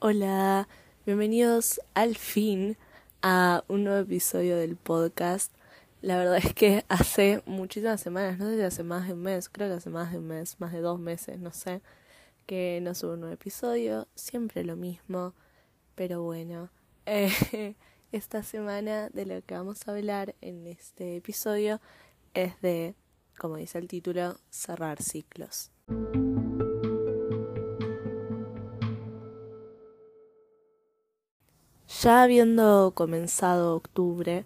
Hola, bienvenidos al fin a un nuevo episodio del podcast. La verdad es que hace muchísimas semanas, no sé si hace más de un mes, creo que hace más de un mes, más de dos meses, no sé, que no subo un nuevo episodio, siempre lo mismo, pero bueno, eh, esta semana de lo que vamos a hablar en este episodio es de, como dice el título, cerrar ciclos. Ya habiendo comenzado octubre,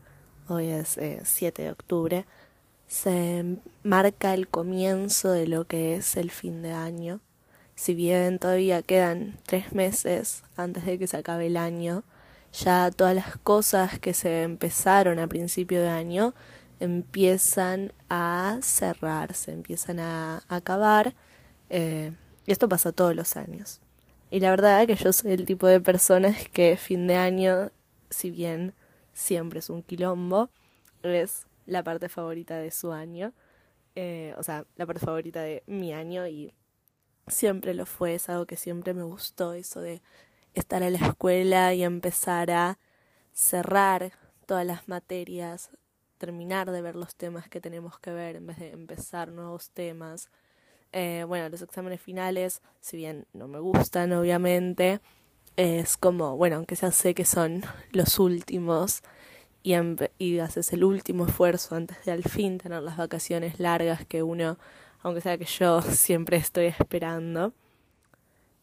hoy es 7 eh, de octubre, se marca el comienzo de lo que es el fin de año. Si bien todavía quedan tres meses antes de que se acabe el año, ya todas las cosas que se empezaron a principio de año empiezan a cerrarse, empiezan a acabar. Eh, y esto pasa todos los años. Y la verdad que yo soy el tipo de personas que fin de año, si bien siempre es un quilombo, es la parte favorita de su año. Eh, o sea, la parte favorita de mi año y siempre lo fue, es algo que siempre me gustó, eso de estar en la escuela y empezar a cerrar todas las materias, terminar de ver los temas que tenemos que ver en vez de empezar nuevos temas, eh, bueno, los exámenes finales, si bien no me gustan, obviamente, es como, bueno, aunque ya sé que son los últimos y, haces el último esfuerzo antes de al fin tener las vacaciones largas que uno, aunque sea que yo siempre estoy esperando.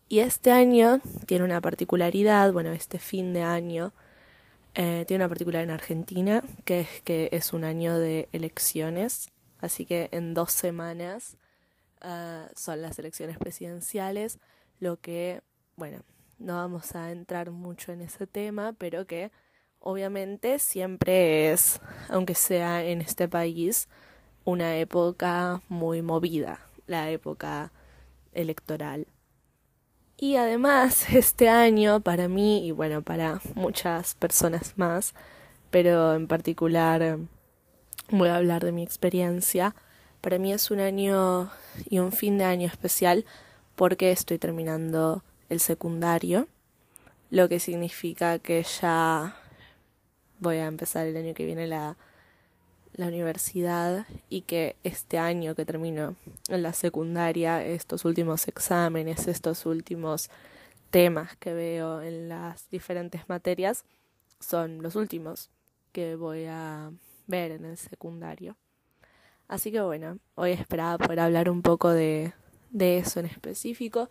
Y este año tiene una particularidad, bueno, este fin de año eh, tiene una particularidad en Argentina, que es que es un año de elecciones, así que en dos semanas Ah, son las elecciones presidenciales, lo que, bueno, no vamos a entrar mucho en ese tema, pero que obviamente siempre es, aunque sea en este país, una época muy movida, la época electoral. Y además este año para mí y bueno, para muchas personas más, pero en particular voy a hablar de mi experiencia, para mí es un año y un fin de año especial porque estoy terminando el secundario, lo que significa que ya voy a empezar el año que viene la, la universidad y que este año que termino en la secundaria, estos últimos exámenes, estos últimos temas que veo en las diferentes materias, son los últimos que voy a ver en el secundario. Así que bueno, hoy esperaba poder hablar un poco de, de eso en específico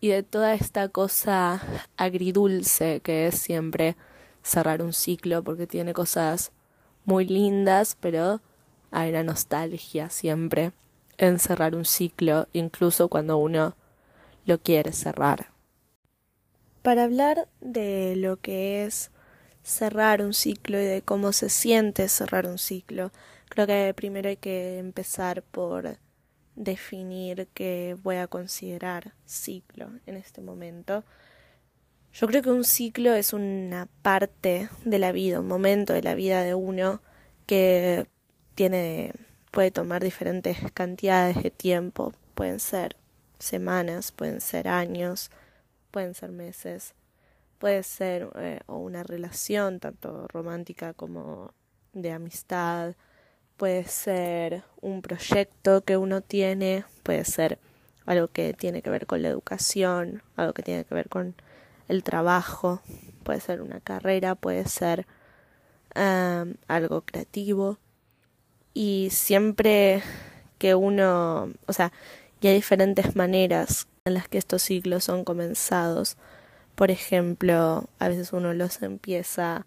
y de toda esta cosa agridulce que es siempre cerrar un ciclo porque tiene cosas muy lindas, pero hay una nostalgia siempre en cerrar un ciclo, incluso cuando uno lo quiere cerrar. Para hablar de lo que es cerrar un ciclo y de cómo se siente cerrar un ciclo, Creo que primero hay que empezar por definir qué voy a considerar ciclo en este momento. Yo creo que un ciclo es una parte de la vida, un momento de la vida de uno que tiene puede tomar diferentes cantidades de tiempo, pueden ser semanas, pueden ser años, pueden ser meses, puede ser eh, una relación tanto romántica como de amistad, puede ser un proyecto que uno tiene, puede ser algo que tiene que ver con la educación, algo que tiene que ver con el trabajo, puede ser una carrera, puede ser algo creativo. Y siempre que uno, o sea, y hay diferentes maneras en las que estos ciclos son comenzados. Por ejemplo, a veces uno los empieza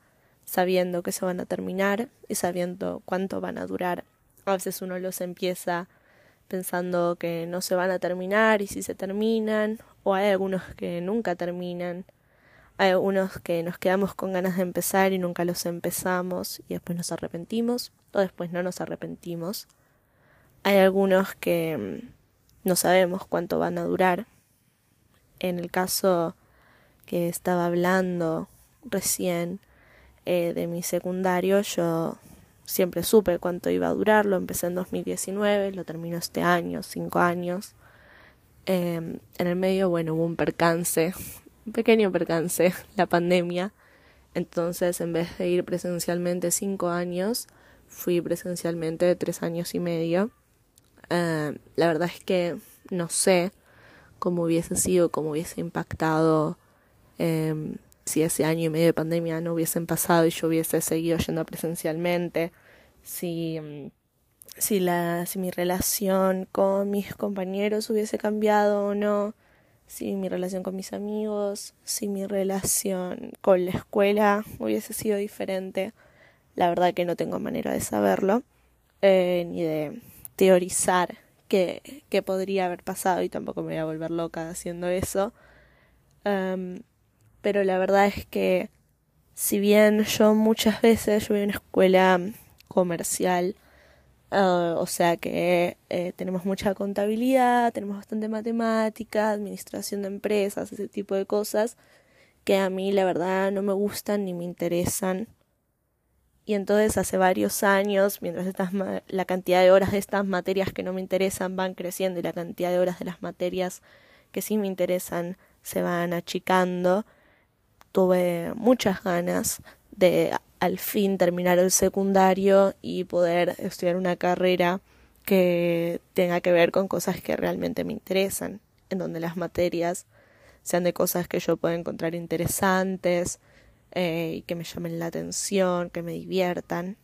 sabiendo que se van a terminar y sabiendo cuánto van a durar. A veces uno los empieza pensando que no se van a terminar y si se terminan, o hay algunos que nunca terminan. Hay algunos que nos quedamos con ganas de empezar y nunca los empezamos y después nos arrepentimos o después no nos arrepentimos. Hay algunos que mm, no sabemos cuánto van a durar. En el caso que estaba hablando recién, eh, de mi secundario yo siempre supe cuánto iba a durar, lo empecé en 2019, lo termino este año, cinco años. Em, en el medio, bueno, hubo un percance un pequeño percance, la pandemia. Entonces, en vez de ir presencialmente cinco años, fui presencialmente tres años y medio. Eh, la verdad es que no sé cómo hubiese sido, cómo hubiese impactado em, si ese año y medio de pandemia no hubiesen pasado y yo hubiese seguido yendo presencialmente, si, em, si, la, si mi relación con mis compañeros hubiese cambiado o no, si mi relación con mis amigos, si mi relación con la escuela hubiese sido diferente. La verdad que no tengo manera de saberlo, eh, ni de teorizar qué, podría haber pasado y tampoco me voy a volver loca haciendo eso. Em, pero la verdad es que si bien yo muchas veces, yo voy a una escuela comercial, eh, o sea que eh, tenemos mucha contabilidad, tenemos bastante matemática, administración de empresas, ese tipo de cosas que a mí la verdad no me gustan ni me interesan. Y entonces hace varios años, mientras estas la cantidad de horas de estas materias que no me interesan van creciendo y la cantidad de horas de las materias que sí me interesan se van achicando, tuve muchas ganas de al fin terminar el secundario y poder estudiar una carrera que tenga que ver con cosas que realmente me interesan, en donde las materias sean de cosas que yo pueda encontrar interesantes eh, y que me llamen la atención, que me diviertan,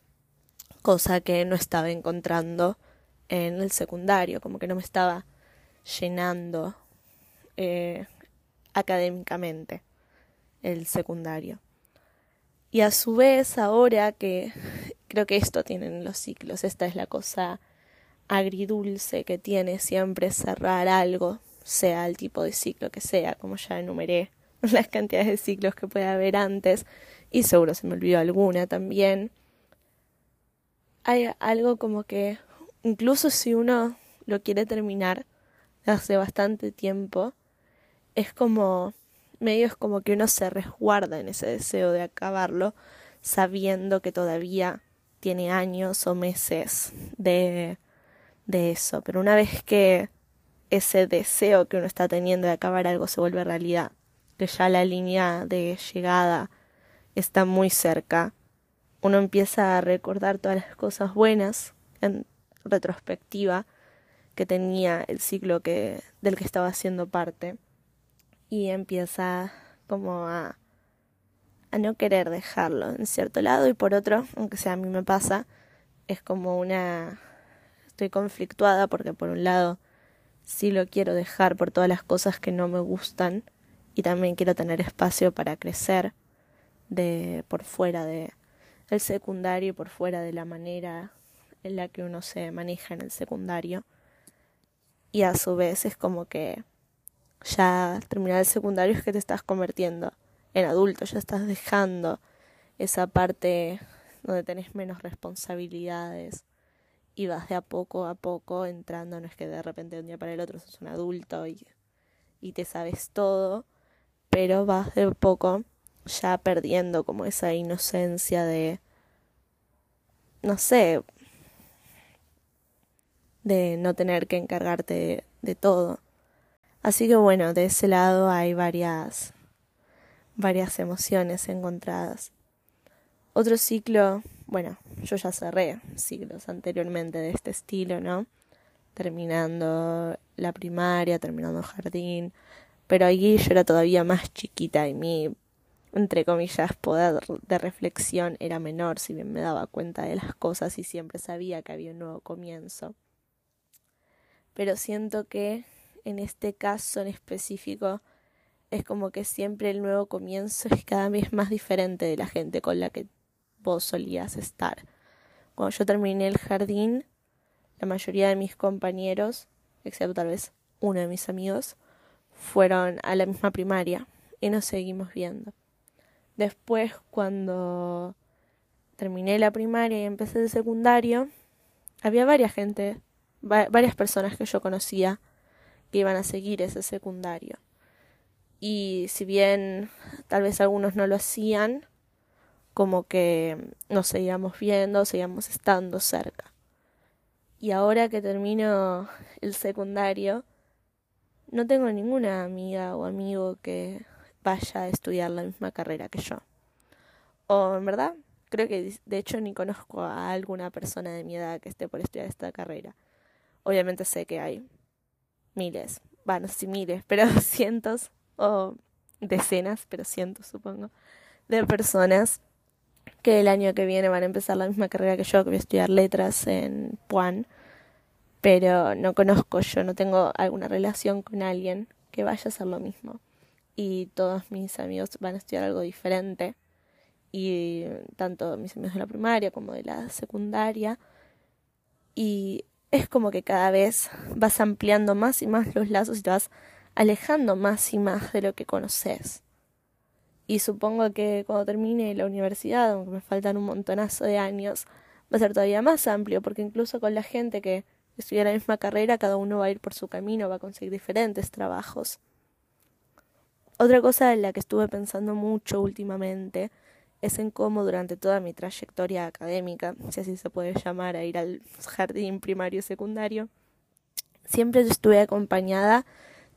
cosa que no estaba encontrando en el secundario, como que no me estaba llenando eh, académicamente el secundario. Y a su vez, ahora que creo que esto tienen los ciclos, esta es la cosa agridulce que tiene siempre cerrar algo, sea el tipo de ciclo que sea, como ya enumeré las cantidades de ciclos que puede haber antes, y seguro se me olvidó alguna también. Hay algo como que, incluso si uno lo quiere terminar hace bastante tiempo, es como medio es como que uno se resguarda en ese deseo de acabarlo, sabiendo que todavía tiene años o meses de, de eso. Pero una vez que ese deseo que uno está teniendo de acabar algo se vuelve realidad, que ya la línea de llegada está muy cerca, uno empieza a recordar todas las cosas buenas en retrospectiva que tenía el ciclo que del que estaba haciendo parte y empieza como a, no querer dejarlo en cierto lado. Y por otro, aunque sea a mí me pasa, es como una... estoy conflictuada porque por un lado sí lo quiero dejar por todas las cosas que no me gustan y también quiero tener espacio para crecer de por fuera de el secundario y por fuera de la manera en la que uno se maneja en el secundario. Y a su vez es como que ya terminar el secundario es que te estás convirtiendo en adulto, ya estás dejando esa parte donde tenés menos responsabilidades y vas de a poco a poco entrando, no es que de repente de un día para el otro sos un adulto y, y te sabes todo, pero vas de poco ya perdiendo como esa inocencia de, no sé, de no tener que encargarte de todo. Así que bueno, de ese lado hay varias, varias emociones encontradas. Otro ciclo, bueno, yo ya cerré ciclos anteriormente de este estilo, ¿no? Terminando la primaria, terminando jardín, pero allí yo era todavía más chiquita y mi, entre comillas, poder de reflexión era menor, si bien me daba cuenta de las cosas y siempre sabía que había un nuevo comienzo. Pero siento que en este caso en específico es como que siempre el nuevo comienzo es cada vez más diferente de la gente con la que vos solías estar. Cuando yo terminé el jardín, la mayoría de mis compañeros, excepto tal vez uno de mis amigos, fueron a la misma primaria y nos seguimos viendo. Después, cuando terminé la primaria y empecé el secundario, había varias gente, varias personas que yo conocía que iban a seguir ese secundario. Y si bien tal vez algunos no lo hacían, como que nos seguíamos viendo, seguíamos estando cerca. Y ahora que termino el secundario, no tengo ninguna amiga o amigo que vaya a estudiar la misma carrera que yo. O en verdad, creo que de hecho ni conozco a alguna persona de mi edad que esté por estudiar esta carrera. Obviamente sé que hay miles, bueno, si miles, pero cientos o decenas, pero cientos supongo, de personas que el año que viene van a empezar la misma carrera que yo, que voy a estudiar letras en Puan, pero no conozco yo, no tengo alguna relación con alguien que vaya a hacer lo mismo. Y todos mis amigos van a estudiar algo diferente. Y tanto mis amigos de la primaria como de la secundaria. Y es como que cada vez vas ampliando más y más los lazos y te vas alejando más y más de lo que conoces. Y supongo que cuando termine la universidad, aunque me faltan un montonazo de años, va a ser todavía más amplio, porque incluso con la gente que estudia la misma carrera, cada uno va a ir por su camino, va a conseguir diferentes trabajos. Otra cosa en la que estuve pensando mucho últimamente es en cómo durante toda mi trayectoria académica, si así se puede llamar, a ir al jardín primario y secundario, siempre estuve acompañada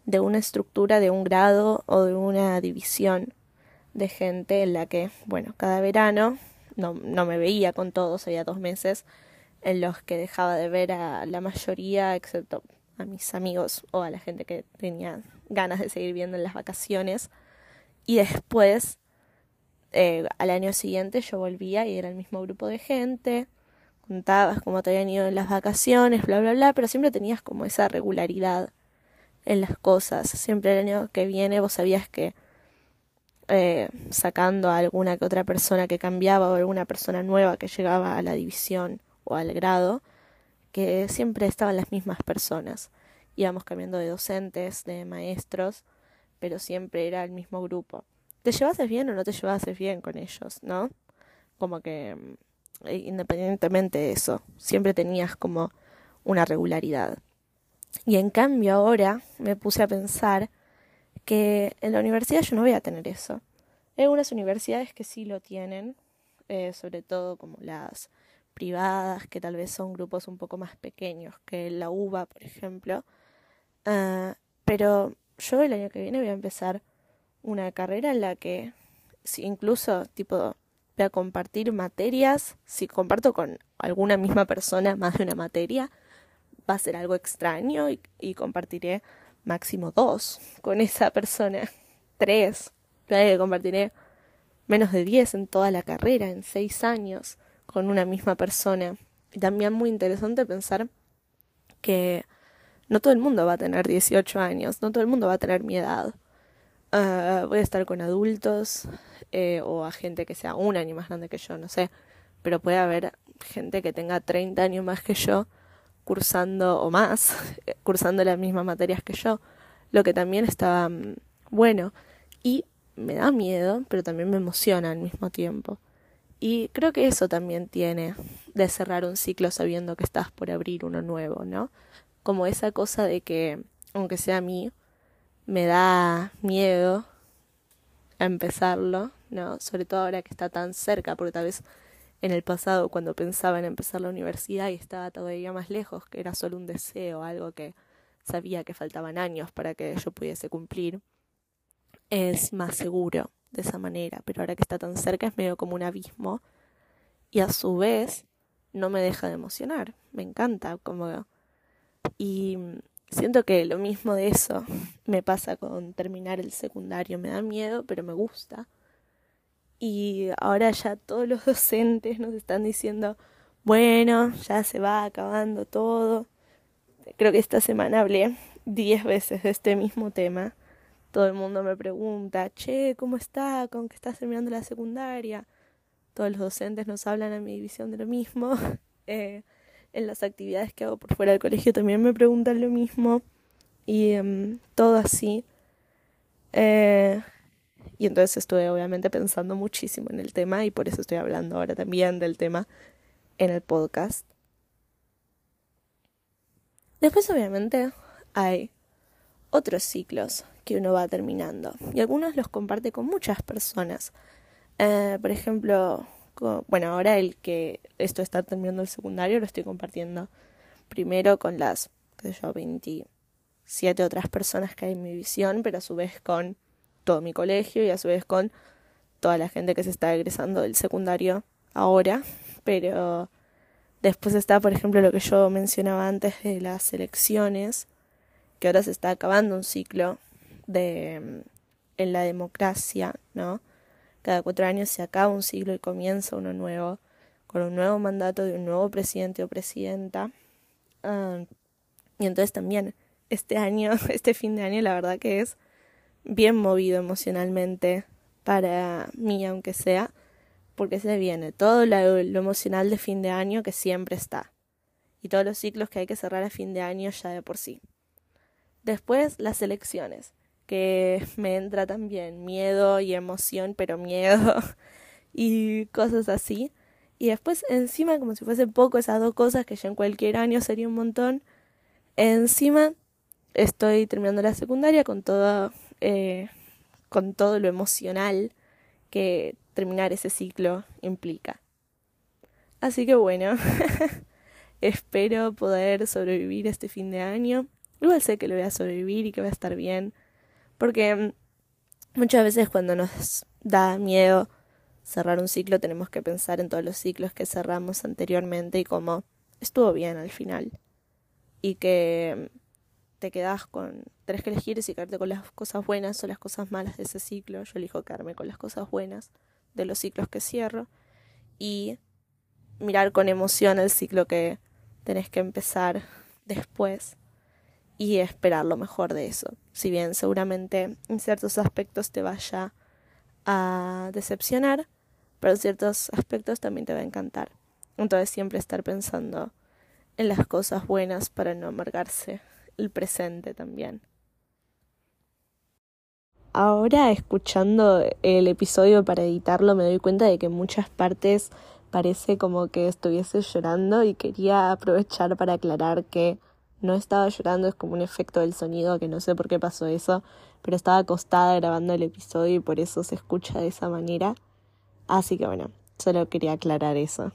de una estructura de un grado o de una división de gente en la que, bueno, cada verano no, no me veía con todos, había dos meses en los que dejaba de ver a la mayoría, excepto a mis amigos o a la gente que tenía ganas de seguir viendo en las vacaciones. Y después, eh, al año siguiente, yo volvía y era el mismo grupo de gente. Contabas cómo te habían ido en las vacaciones, bla, bla, bla, pero siempre tenías como esa regularidad en las cosas. Siempre el año que viene vos sabías que eh, sacando a alguna que otra persona que cambiaba o alguna persona nueva que llegaba a la división o al grado, que siempre estaban las mismas personas. Íbamos cambiando de docentes, de maestros, pero siempre era el mismo grupo. ¿Te llevases bien o no te llevases bien con ellos, no? Como que mm, independientemente de eso, siempre tenías como una regularidad. Y en cambio ahora me puse a pensar que en la universidad yo no voy a tener eso. Hay algunas universidades que sí lo tienen, eh, sobre todo como las privadas, que tal vez son grupos un poco más pequeños que la UBA, por ejemplo. Ah, pero yo el año que viene voy a empezar una carrera en la que si incluso tipo voy a compartir materias, si comparto con alguna misma persona más de una materia, va a ser algo extraño y compartiré máximo dos con esa persona, tres, que compartiré menos de diez en toda la carrera, en seis años, con una misma persona. Y también muy interesante pensar que no todo el mundo va a tener 18 años, no todo el mundo va a tener mi edad. Ah, voy a estar con adultos eh, o a gente que sea un año más grande que yo, no sé. Pero puede haber gente que tenga 30 años más que yo cursando o más, cursando las mismas materias que yo, lo que también estaba mm, bueno y me da miedo, pero también me emociona al mismo tiempo. Y creo que eso también tiene de cerrar un ciclo sabiendo que estás por abrir uno nuevo, ¿no? Como esa cosa de que, aunque sea a mí, me da miedo a empezarlo, ¿no? Sobre todo ahora que está tan cerca, porque tal vez en el pasado cuando pensaba en empezar la universidad y estaba todavía más lejos, que era solo un deseo, algo que sabía que faltaban años para que yo pudiese cumplir, es más seguro de esa manera, pero ahora que está tan cerca es medio como un abismo. Y a su vez no me deja de emocionar, me encanta como y siento que lo mismo de eso me pasa con terminar el secundario, me da miedo, pero me gusta y ahora ya todos los docentes nos están diciendo, bueno, ya se va acabando todo. Creo que esta semana hablé diez veces de este mismo tema. Todo el mundo me pregunta, che, ¿cómo está? ¿Con qué estás terminando la secundaria? Todos los docentes nos hablan a mi división de lo mismo. Eh, en las actividades que hago por fuera del colegio también me preguntan lo mismo. Y em, todo así. Eh, y entonces estuve obviamente pensando muchísimo en el tema y por eso estoy hablando ahora también del tema en el podcast. Después obviamente hay otros ciclos que uno va terminando y algunos los comparte con muchas personas. Eh, por ejemplo, bueno, ahora el que esto está terminando el secundario lo estoy compartiendo primero con las, qué sé yo, 27 otras personas que hay en mi visión, pero a su vez con todo mi colegio y a su vez con toda la gente que se está egresando del secundario ahora, pero después está, por ejemplo, lo que yo mencionaba antes de las elecciones, que ahora se está acabando un ciclo de mm, en la democracia, ¿no? Cada cuatro años se acaba un ciclo y comienza uno nuevo, con un nuevo mandato de un nuevo presidente o presidenta. Ah, y entonces también este año, este fin de año, la verdad que es bien movido emocionalmente para mí, aunque sea, porque se viene todo lo, emocional de fin de año que siempre está, y todos los ciclos que hay que cerrar a fin de año ya de por sí. Después las elecciones, que me entra también miedo y emoción, pero miedo y cosas así. Y después encima, como si fuese poco, esas dos cosas que ya en cualquier año sería un montón, encima estoy terminando la secundaria con todo, eh, con todo lo emocional que terminar ese ciclo implica. Así que bueno, espero poder sobrevivir este fin de año. Igual sé que lo voy a sobrevivir y que va a estar bien, porque mm, muchas veces cuando nos da miedo cerrar un ciclo tenemos que pensar en todos los ciclos que cerramos anteriormente y cómo estuvo bien al final. Y que mm, te quedas con, tenés que elegir si quedarte con las cosas buenas o las cosas malas de ese ciclo. Yo elijo quedarme con las cosas buenas de los ciclos que cierro y mirar con emoción el ciclo que tenés que empezar después y esperar lo mejor de eso. Si bien seguramente en ciertos aspectos te vaya a decepcionar, pero en ciertos aspectos también te va a encantar. Entonces siempre estar pensando en las cosas buenas para no amargarse el presente también. Ahora escuchando el episodio para editarlo me doy cuenta de que en muchas partes parece como que estuviese llorando y quería aprovechar para aclarar que no estaba llorando, es como un efecto del sonido que no sé por qué pasó eso, pero estaba acostada grabando el episodio y por eso se escucha de esa manera. Así que bueno, solo quería aclarar eso.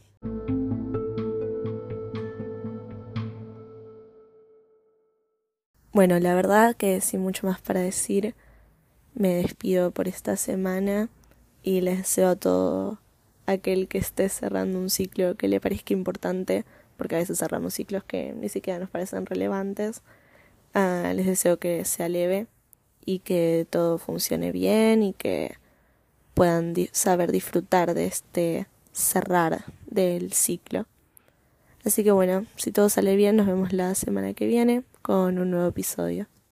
Bueno, la verdad que sin mucho más para decir, me despido por esta semana y les deseo a todo aquel que esté cerrando un ciclo que le parezca importante, porque a veces cerramos ciclos que ni siquiera nos parecen relevantes. Ah, les deseo que sea leve y que todo funcione bien y que puedan saber disfrutar de este cerrar del ciclo. Así que bueno, si todo sale bien, nos vemos la semana que viene con un nuevo episodio.